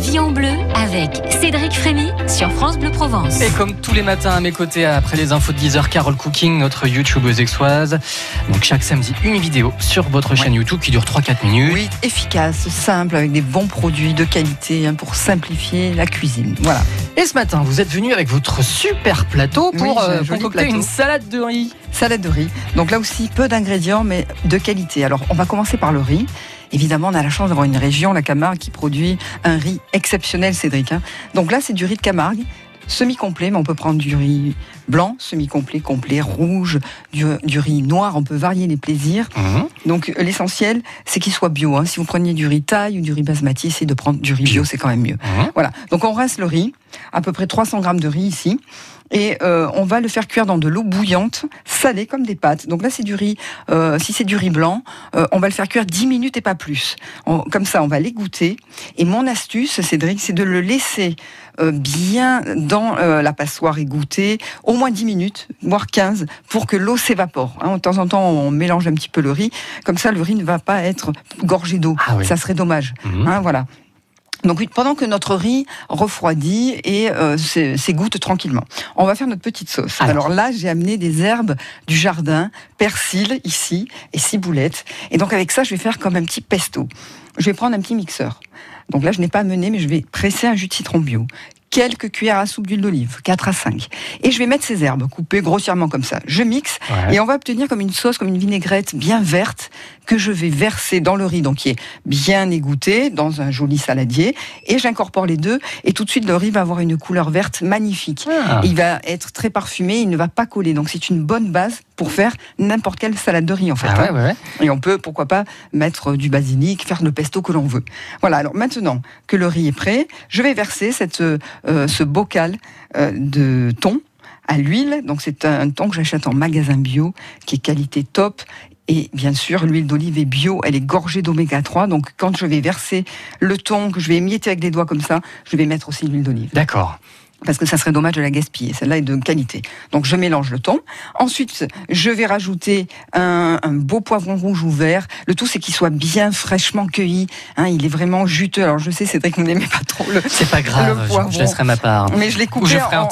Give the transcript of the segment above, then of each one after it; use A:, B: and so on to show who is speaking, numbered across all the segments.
A: vie en bleu avec Cédric Frémy sur France Bleu Provence.
B: Et comme tous les matins à mes côtés, après les infos de 10h, Carole Cooking, notre youtubeuse exoise. Donc chaque samedi, une vidéo sur votre chaîne YouTube qui dure 3-4 minutes.
C: Oui, efficace, simple, avec des bons produits de qualité hein, pour simplifier la cuisine. Voilà.
B: Et ce matin, vous êtes venu avec votre super plateau pour
C: Oui,
B: euh, concocter
C: plateau.
B: une salade de riz.
C: Salade de riz. Donc là aussi, peu d'ingrédients, mais de qualité. Alors, on va commencer par le riz. Évidemment, on a la chance d'avoir une région, la Camargue, qui produit un riz exceptionnel, Cédric. hein. Donc là, c'est du riz de Camargue, semi-complet, mais on peut prendre du riz blanc, semi-complet, complet, rouge, du, du riz noir. On peut varier les plaisirs.
B: Mhm.
C: Donc euh, l'essentiel, c'est qu'il soit bio. hein. Si vous preniez du riz taille ou du riz basmati, essayez de prendre du riz bio, c'est quand même mieux.
B: Mhm.
C: Voilà. Donc on reste le riz, à peu près 300 grammes de riz ici. Et euh, on va le faire cuire dans de l'eau bouillante, salée comme des pâtes. Donc là, c'est du riz. euh, si c'est du riz blanc, euh, on va le faire cuire 10 minutes et pas plus. On- comme ça, on va l'égoutter. Et mon astuce, Cédric, c'est de le laisser bien dans euh, la passoire égouttée, au moins 10 minutes, voire 15, pour que l'eau s'évapore. hein. de temps en temps, on mélange un petit peu le riz. Comme ça, le riz ne va pas être gorgé d'eau.
B: Ah oui.
C: Ça serait dommage.
B: Mhm.
C: Hein, voilà. Donc pendant que notre riz refroidit et euh, s'é- s'égoutte tranquillement, on va faire notre petite sauce.
B: Alors.
C: Alors, là, j'ai amené des herbes du jardin, persil ici et ciboulette. Et donc avec ça, je vais faire comme un petit pesto. Je vais prendre un petit mixeur. Donc là, je n'ai pas mené, mais je vais presser un jus de citron bio. Quelques cuillères à soupe d'huile d'olive, 4 à 5. Et je vais mettre ces herbes coupées grossièrement comme ça. Je mixe
B: Ouais.
C: et on va obtenir comme une sauce, comme une vinaigrette bien verte que je vais verser dans le riz, donc qui est bien égoutté dans un joli saladier. Et j'incorpore les deux et tout de suite le riz va avoir une couleur verte magnifique.
B: Ah.
C: Il va être très parfumé, il ne va pas coller. Donc c'est une bonne base pour faire n'importe quelle salade de riz en fait.
B: Ah
C: hein.
B: ouais, ouais.
C: Et on peut, pourquoi pas, mettre du basilic, faire le pesto que l'on veut. Voilà, alors maintenant que le riz est prêt, je vais verser cette, euh, ce bocal euh, de thon à l'huile. Donc c'est un thon que j'achète en magasin bio, qui est qualité top. Et bien sûr, l'huile d'olive est bio, elle est gorgée d'oméga 3. Donc quand je vais verser le thon, que je vais émietter avec les doigts comme ça, je vais mettre aussi l'huile d'olive
B: D'accord.
C: Parce que ça serait dommage de la gaspiller. Celle-là est de qualité. Donc je mélange le thon. Ensuite, je vais rajouter un, un beau poivron rouge ou vert. Le tout, c'est qu'il soit bien fraîchement cueilli. Hein, il est vraiment juteux. Alors je sais, Cédric, vous n'aimez pas trop le...
B: C'est pas grave,
C: Le
B: je-
C: poivron.
B: je, laisserai ma part.
C: Mais je l'ai
B: Ou
C: coupé
B: je
C: en, en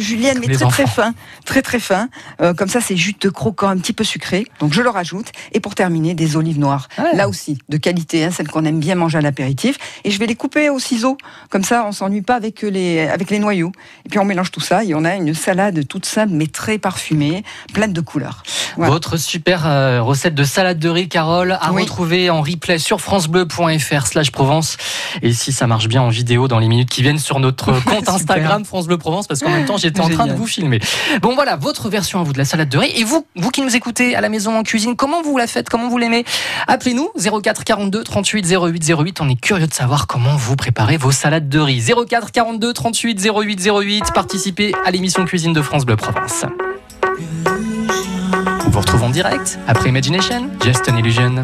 C: juliennes,
B: Comme
C: mais très très fin, très très fin. Euh, comme ça, c'est juteux, croquant, un petit peu sucré. Donc je le rajoute. Et pour terminer, des olives noires.
B: Ouais.
C: Là aussi, de qualité, hein, celles qu'on aime bien manger à l'apéritif. Et je vais les couper au ciseau. Comme ça, on s'ennuie pas avec les avec les Et puis on mélange tout ça et on a une salade toute simple mais très parfumée, pleine de couleurs. Voilà.
B: Votre super euh, recette de salade de riz, Carole, à
C: Oui.
B: retrouver en replay sur francebleu.fr slash Provence. Et si ça marche bien en vidéo dans les minutes qui viennent sur notre compte. Instagram France Bleu Provence, parce qu'en même temps j'étais en train de vous filmer. Bon voilà, votre version à vous de la salade de riz. Et vous, vous qui nous écoutez à la maison en cuisine, comment vous la faites, comment vous l'aimez? Appelez-nous 04 42 38 08 08. On est curieux de savoir comment vous préparez vos salades de riz. 04 42 38 08 08. Participez à l'émission cuisine de France Bleu Provence. On vous retrouve en direct après Imagination, Just an Illusion.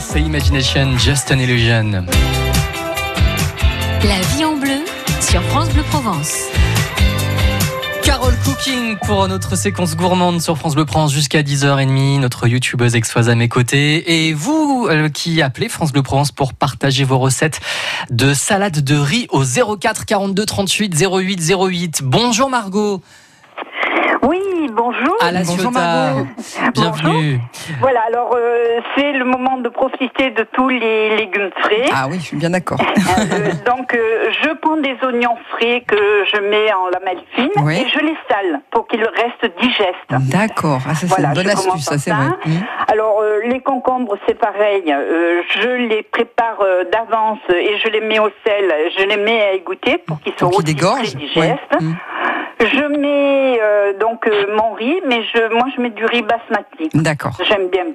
B: C'est Imagination, Just an Illusion.
A: La vie en bleu sur France Bleu Provence.
B: Carole Cooking pour notre séquence gourmande sur France Bleu Provence jusqu'à 10h30. Notre youtubeuse exoise à mes côtés. Et vous euh, qui appelez France Bleu Provence pour partager vos recettes de salade de riz au 04 42 38 08 08. Bonjour Margot.
D: Oui, bonjour.
B: À la
C: Bonjour. Margot.
B: Bienvenue.
D: Voilà, alors euh, c'est le moment de profiter de tous les légumes frais.
C: Ah oui, je suis bien d'accord.
D: Euh, donc euh, je prends des oignons frais que je mets en lamelles fines
C: Oui.
D: et je les sale pour qu'ils restent digestes.
C: D'accord. Ah, ça, c'est
D: Voilà,
C: une bonne
D: je commence
C: astuce, ça, c'est
D: ça.
C: vrai. Hum.
D: Alors euh, les concombres c'est pareil, euh, je les prépare euh, d'avance et je les mets au sel, je les mets à égoutter pour qu'ils soient aussi très digestes.
C: Ouais. Hum.
D: Je mets euh, donc euh, mon riz, mais je, moi je mets du riz basmati.
C: D'accord.
D: J'aime bien.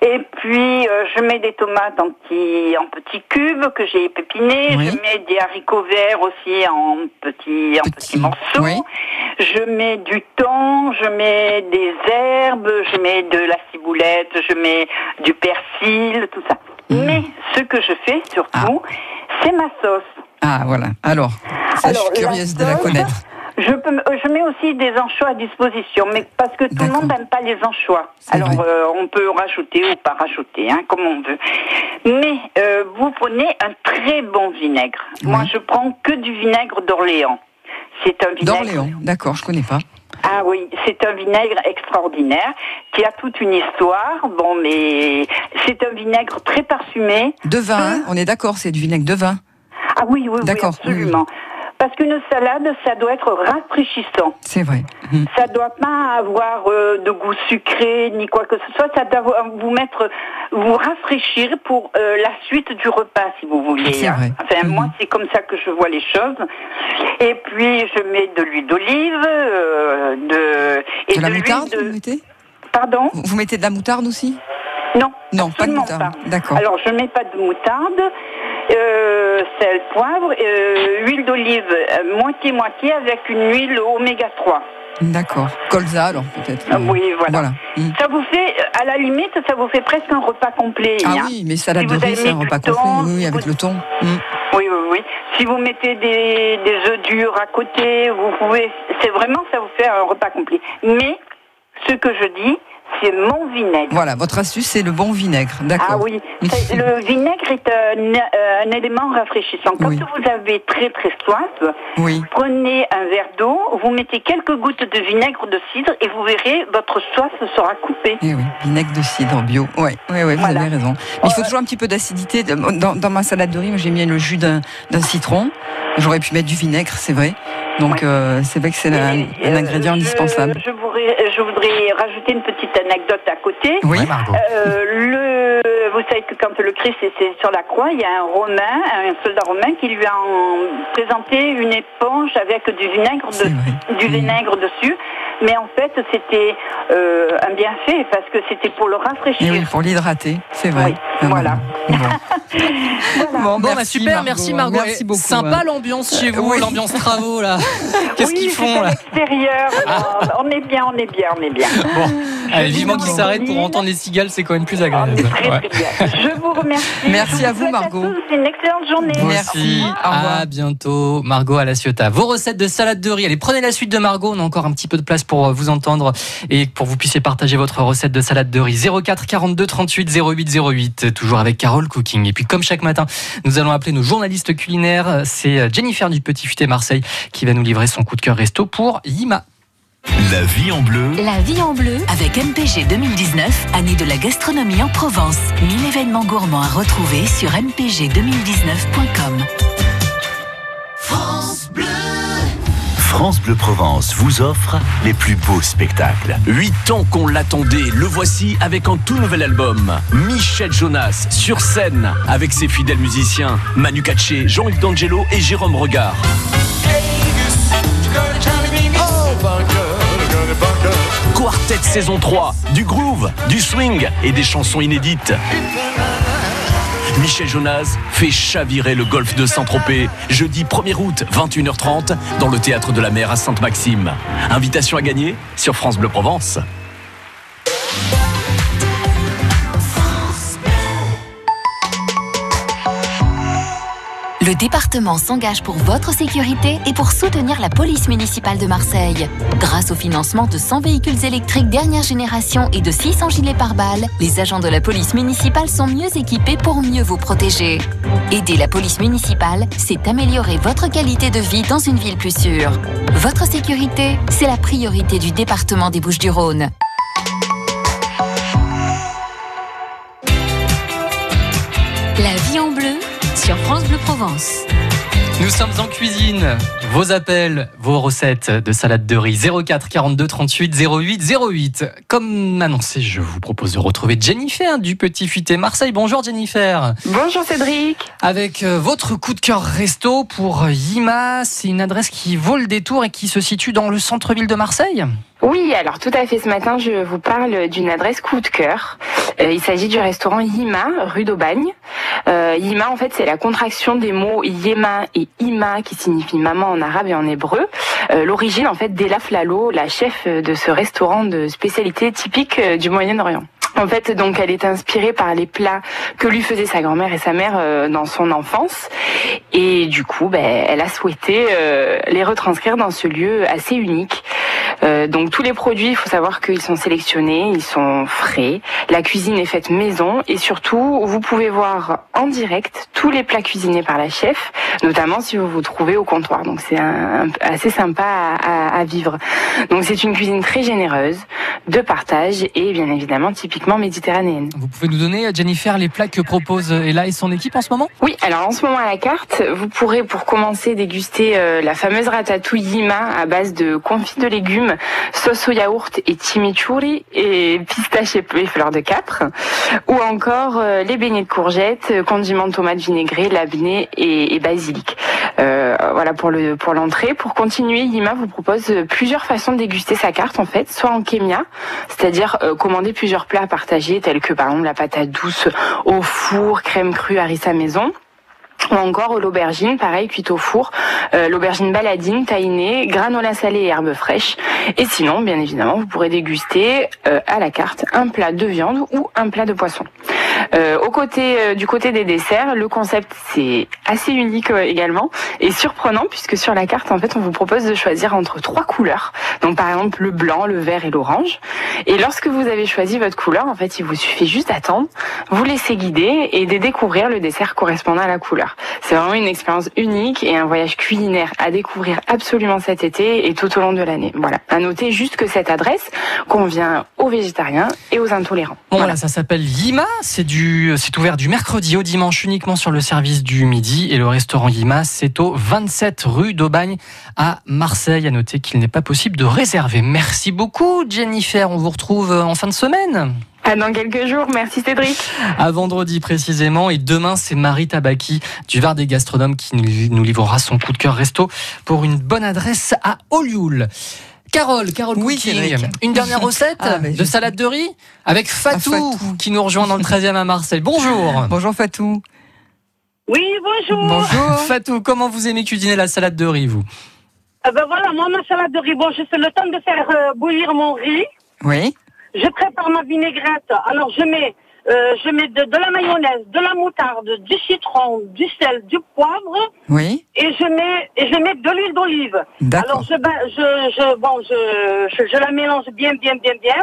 D: Et puis, euh, je mets des tomates en petits, en petits cubes que j'ai épépinés.
C: Oui.
D: Je mets des haricots verts aussi en petits, en
C: Petits,
D: petits morceaux.
C: oui.
D: Je mets du thon, je mets des herbes, je mets de la ciboulette, je mets du persil, tout ça.
C: Mm.
D: Mais ce que je fais surtout, c'est ma sauce.
C: Ah, voilà. Alors, ça,
D: Alors,
C: je suis curieuse de la connaître.
D: Je, peux, je mets aussi des anchois à disposition, mais parce que tout le monde n'aime pas les anchois. Alors euh, on peut rajouter ou pas rajouter, hein, comme on veut. Mais euh, vous prenez un très bon vinaigre. Moi,
C: Oui.
D: je prends que du vinaigre d'Orléans. C'est un vinaigre.
C: D'Orléans. D'accord, je connais pas.
D: Ah oui, c'est un vinaigre extraordinaire qui a toute une histoire. Bon, mais c'est un vinaigre très parfumé.
C: De vin, hein on est d'accord, c'est du vinaigre de vin.
D: Ah oui, oui, oui, absolument. Parce qu'une salade, ça doit être rafraîchissant.
C: C'est vrai. Hum.
D: Ça doit pas avoir euh, de goût sucré ni quoi que ce soit. Ça doit vous mettre, vous rafraîchir pour euh, la suite du repas, si vous voulez.
C: C'est
D: hein.
C: vrai.
D: Enfin,
C: Mhm.
D: moi, c'est comme ça que je vois les choses. Et puis, je mets de l'huile d'olive, euh, de et
C: De la moutarde,
D: de-
C: vous mettez?
D: Pardon?
C: Vous mettez de la moutarde aussi?
D: Non.
C: Non, pas de moutarde. D'accord.
D: Alors, je mets pas de moutarde. Sel, poivre, euh, huile d'olive euh, moitié-moitié avec une huile oméga 3.
C: D'accord. Colza, alors, peut-être. Euh,
D: oui, voilà.
C: Hum.
D: Ça vous fait, à la limite, ça vous fait presque un repas complet.
C: Ah
D: hein.
C: oui, mais salade
D: Si
C: de riz, c'est un repas complet. Oui, oui,
D: si
C: avec
D: vous-
C: le thon. Hum.
D: Oui, oui, oui. Si vous mettez des, des œufs durs à côté, vous pouvez. C'est vraiment, ça vous fait un repas complet. Mais ce que je dis, c'est mon vinaigre.
C: Voilà, votre astuce, c'est le bon vinaigre. D'accord.
D: Ah oui, le vinaigre est un, euh, un élément rafraîchissant. Quand
C: Oui.
D: vous avez très très soif,
C: Oui.
D: prenez un verre d'eau, vous mettez quelques gouttes de vinaigre de cidre et vous verrez, votre soif sera coupée.
C: Eh oui, vinaigre de cidre bio. Ouais, ouais, ouais, vous
D: Voilà.
C: avez raison. Mais il faut toujours un petit peu d'acidité. Dans, dans ma salade de riz, j'ai mis le jus d'un citron. J'aurais pu mettre du vinaigre, c'est vrai. Donc, euh, c'est vrai que c'est un,
D: Et,
C: un
D: euh,
C: ingrédient
D: je-
C: indispensable.
D: Je, voudrais, je voudrais rajouter une petite anecdote à côté.
C: Oui.
B: Ouais, Margot.
D: Euh, le, vous savez que quand le Christ était sur la croix, il y a un Romain, un soldat romain, qui lui a en- présenté une éponge avec du vinaigre, de- du vinaigre dessus. Mais en fait, c'était euh, un bienfait parce que c'était pour le
C: Et
D: rafraîchir.
C: Eh oui, pour l'hydrater, c'est vrai.
D: Oui,
C: Ah,
D: voilà.
C: Bon.
D: Voilà.
C: Bon,
B: Bon, bah super, merci Margot.
C: Merci beaucoup.
B: Sympa
C: hein.
B: l'ambiance chez vous,
C: oui.
B: l'ambiance travaux là. Qu'est-ce
D: oui,
B: qu'ils font
D: à
B: là
D: l'extérieur. Euh, on est bien, on est bien, on est bien.
B: Bon, allez, vivement qu'ils s'arrêtent pour entendre les cigales, c'est quand même plus agréable.
D: est très
B: Ouais.
D: très bien. Je vous remercie.
C: Merci
D: Je
C: à vous, Margot.
D: tous une excellente journée.
C: Merci. Au revoir.
B: À bientôt, Margot à la Ciotat. Vos recettes de salade de riz. Allez, prenez la suite de Margot. On a encore un petit peu de place pour euh, vous entendre et pour que vous puissiez partager votre recette de salade de riz. 04 42 38 08 08. Toujours avec Carole Cooking. Et puis, comme chaque matin, nous allons appeler nos journalistes culinaires. C'est euh, Jennifer du Petit Futé Marseille qui va nous livrer son coup de cœur resto pour Yima.
E: La vie en bleu,
A: La vie en bleu
F: Avec MPG 2019, année de la gastronomie en Provence. 1000 événements gourmands à retrouver sur mpg2019.com.
E: France Bleu Provence vous offre les plus beaux spectacles.
G: Huit ans qu'on l'attendait, le voici avec un tout nouvel album. Michel Jonas sur scène avec ses fidèles musiciens Manu Katché, Jean-Luc D'Angelo et Jérôme Regard. Quartet saison 3, du groove, du swing et des chansons inédites. Michel Jonas fait chavirer le golfe de Saint-Tropez, jeudi 1er août, 21h30, dans le théâtre de la mer à Sainte-Maxime. Invitation à gagner sur France Bleu Provence.
A: Le département s'engage pour votre sécurité et pour soutenir la police municipale de Marseille. Grâce au financement de 100 véhicules électriques dernière génération et de 600 gilets pare-balles, les agents de la police municipale sont mieux équipés pour mieux vous protéger. Aider la police municipale, c'est améliorer votre qualité de vie dans une ville plus sûre. Votre sécurité, c'est la priorité du département des Bouches-du-Rhône. La vie en bleu sur France Bleu Provence.
B: Nous sommes en cuisine. Vos appels, vos recettes de salade de riz 04 42 38 08 08. Comme annoncé, je vous propose de retrouver Jennifer du Petit Futé Marseille. Bonjour Jennifer.
H: Bonjour Cédric.
B: Avec euh, votre coup de cœur resto pour Yima, c'est une adresse qui vaut le détour et qui se situe dans le centre-ville de Marseille.
H: Oui, alors tout à fait. Ce matin, je vous parle d'une adresse coup de cœur. Euh, il s'agit du restaurant Yima, rue d'Aubagne. Euh, Yima, en fait, c'est la contraction des mots Yema et Ima, qui signifie maman en arabe et en hébreu. Euh, L'origine, en fait, d'Ela Flalo, la chef de ce restaurant de spécialité typique euh, du Moyen-Orient. En fait, donc, elle est inspirée par les plats que lui faisaient sa grand-mère et sa mère euh, dans son enfance. Et du coup, ben, elle a souhaité euh, les retranscrire dans ce lieu assez unique. Euh, donc tous les produits, il faut savoir qu'ils sont sélectionnés, ils sont frais. La cuisine est faite maison et surtout, vous pouvez voir en direct tous les plats cuisinés par la chef, notamment si vous vous trouvez au comptoir. Donc c'est assez sympa à, à- à vivre. Donc c'est une cuisine très généreuse, de partage et bien évidemment typiquement méditerranéenne.
B: Vous pouvez nous donner, Jennifer, les plats que propose Ella et son équipe en ce moment?
H: Oui, alors en ce moment à la carte, vous pourrez pour commencer déguster euh, la fameuse ratatouille Yima à base de confit de légumes, sauce au yaourt et chimichurri et pistache et fleurs de capre, ou encore euh, les beignets de courgettes, euh, condiments de tomates vinaigrés, labnés et, basilic. Euh, voilà pour le pour l'entrée. Pour continuer, Yima vous propose euh, plusieurs façons de déguster sa carte en fait, soit en kémia, c'est-à-dire commander plusieurs plats partagés tels que par exemple la patate douce au four, crème crue harissa maison ou encore l'aubergine, pareil, cuite au four, euh, l'aubergine baladine, tahinée, granola salé et herbes fraîches. Et sinon, bien évidemment, vous pourrez déguster euh, à la carte un plat de viande ou un plat de poisson. Euh, au côté, euh, du côté des desserts, le concept c'est assez unique euh, également et surprenant puisque sur la carte en fait on vous propose de choisir entre trois couleurs. Donc par exemple le blanc, le vert et l'orange. Et lorsque vous avez choisi votre couleur, en fait il vous suffit juste d'attendre, vous laisser guider et de découvrir le dessert correspondant à la couleur. C'est vraiment une expérience unique et un voyage culinaire à découvrir absolument cet été et tout au long de l'année. Voilà. À noter juste que cette adresse convient aux végétariens et aux intolérants.
B: Bon, voilà, ça s'appelle Yima. C'est du, c'est ouvert du mercredi au dimanche uniquement sur le service du midi. Et le restaurant Yima, c'est au 27 rue d'Aubagne à Marseille. À noter qu'il n'est pas possible de réserver. Merci beaucoup, Jennifer. On vous retrouve en fin de semaine.
H: À dans quelques jours. Merci Cédric.
B: À vendredi précisément. Et demain, c'est Marie Tabaki du Var des Gastronomes qui nous nous livrera son coup de cœur resto pour une bonne adresse à Olioul. Carole, Carole
C: Oui,
B: Cooking, une dernière recette
C: Ah,
B: de
C: je
B: salade de riz avec Fatou,
C: Fatou.
B: qui nous rejoint dans le 13e à Marseille. Bonjour.
C: Bonjour Fatou.
I: Oui, bonjour.
C: Bonjour.
B: Fatou, comment vous aimez cuisiner la salade de riz, vous
I: Ah ben voilà, moi, ma salade de riz, bon, je fais le temps de faire euh, bouillir mon riz.
C: Oui.
I: Je prépare ma vinaigrette. Alors, je mets, euh, je mets de, de la mayonnaise, de la moutarde, du citron, du sel, du poivre,
C: Oui.
I: et je mets, et je mets de l'huile d'olive. Alors, je, je, je, bon, je, je, je la mélange bien, bien, bien, bien.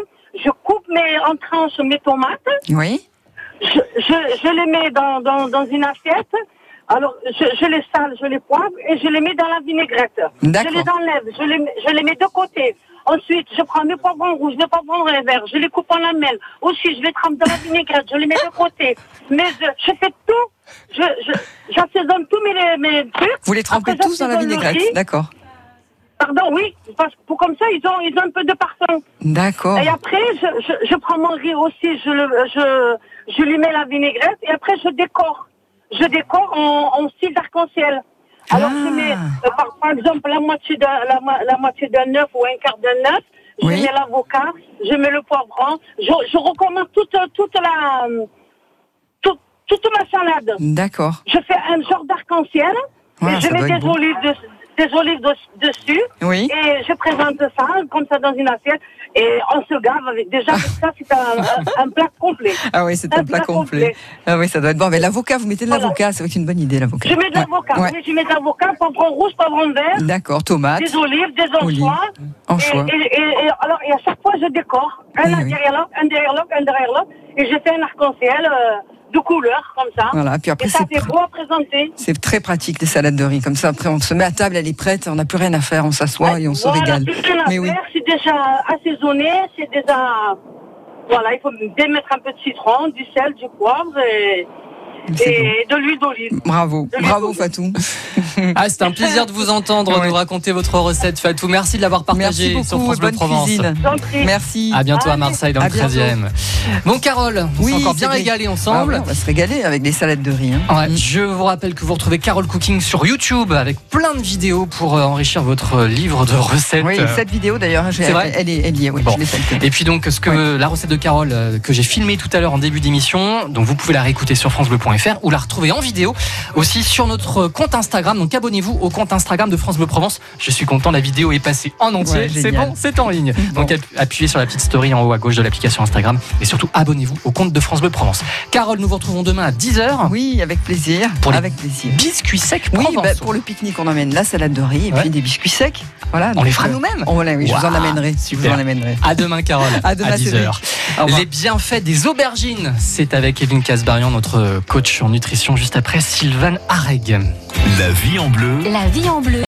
I: Je coupe mes, en tranches mes tomates.
C: Oui.
I: Je, je, je les mets dans, dans, dans une assiette. Alors, je, je les sale, je les poivre et je les mets dans la vinaigrette. Je les enlève, je les, je les mets de côté. Ensuite, je prends mes poivrons rouges, mes poivrons verts, je les coupe en lamelles. Aussi, je les trempe dans la vinaigrette, je les mets de côté. Mais je, je fais tout. Je, je, j'assaisonne tous mes, mes trucs.
C: Vous les trempez
I: Après,
C: tous dans la vinaigrette. D'accord.
I: Pardon, oui, parce que pour comme ça, ils ont, ils ont un peu de parfum.
C: D'accord.
I: Et après, je, je, je prends mon riz aussi, je, le, je, je lui mets la vinaigrette et après je décore. Je décore en, en style d'arc-en-ciel. Alors
C: Ah.
I: je mets, euh, par, par exemple, la moitié d'un la, moitié œuf ou un quart d'un œuf. Je
C: Oui.
I: mets l'avocat, je mets le poivron. Je, je recommence toute, toute la, toute, toute ma salade.
C: D'accord.
I: Je fais un genre d'arc-en-ciel.
C: Ouais,
I: et je mets des olives, des olives de- dessus.
C: Oui.
I: Et je présente ça comme ça dans une assiette. Et on se gave avec. Déjà, ça, c'est un, plat complet.
C: Ah oui, c'est un plat complet. Ah oui, ça doit être bon. Mais l'avocat, vous mettez de
I: Voilà.
C: l'avocat, c'est une bonne idée, l'avocat.
I: Je mets de l'avocat.
C: Ouais.
I: Oui, je mets de l'avocat, poivron rouge, poivron vert,
C: D'accord, tomate,
I: des olives, des anchois.
C: anchois.
I: Et, et- alors, et à chaque fois, je décore. Un
C: Oui, oui.
I: derrière l'autre, un derrière l'autre, un derrière l'autre. Et je fais un arc-en-ciel euh, de couleurs, comme ça.
C: Voilà, puis après,
I: et ça
C: c'est
I: fait beau à présenter.
C: c'est très pratique, les salades de riz. Comme ça, après, on se met à table, elle est prête, on n'a plus rien à faire, on s'assoit et on se régale. Mais oui.
I: c'est déjà assaisonné, c'est déjà... Voilà, il faut bien mettre un peu de citron, du sel, du poivre et, de l'huile d'olive.
C: Bravo, bravo. Fatou.
B: Ah, c'était un plaisir de vous entendre,
C: Ouais.
B: nous raconter votre recette, Fatou. Merci de l'avoir partagé sur France Bleu Provence.
C: cuisine. Merci.
B: À bientôt à. Marseille dans
C: À
B: le 13e. Bon, Carole, on s'est
C: Oui,
B: encore bien
C: c'est
B: régalé
C: Ah
B: ensemble.
C: ouais, on va se régaler avec des salades de riz. hein.
B: Ouais, Je vous rappelle que vous retrouvez Carole Cooking sur YouTube avec plein de vidéos pour euh, enrichir votre livre de recettes.
C: Oui, cette vidéo d'ailleurs,
B: C'est vrai
C: elle, est, elle est, oui,
B: Bon.
C: je l'ai faite.
B: Et puis donc ce que la recette de Carole euh, que j'ai filmée tout à l'heure en début d'émission, donc vous pouvez la réécouter sur francebleu.fr ou la retrouver en vidéo aussi sur notre compte Instagram. Donc abonnez-vous au compte Instagram de France Bleu Provence. Je suis content, la vidéo est passée en entier.
C: Ouais,
B: c'est bon, c'est en ligne.
C: Bon.
B: Donc app- appuyez sur la petite story en haut à gauche de l'application Instagram et surtout abonnez-vous au compte de France Bleu Provence. Carole, nous vous retrouvons demain à 10h.
C: Oui, avec plaisir.
B: Pour les
C: avec plaisir.
B: Biscuits secs
C: Oui,
B: Provence.
C: bah, pour le pique-nique, on emmène la salade de riz et
B: Ouais.
C: puis des biscuits secs. Voilà.
B: On les fera nous-mêmes.
C: voilà, oui, je vous en amènerai. Je
B: super.
C: vous en amènerai.
B: À demain, Carole.
C: À demain,
B: 10h.
C: Cédric. Au revoir.
B: Les bienfaits des aubergines, c'est avec Evelyne Casbarian, notre coach en nutrition, juste après Sylvain Areg.
E: La
J: La vie en bleu.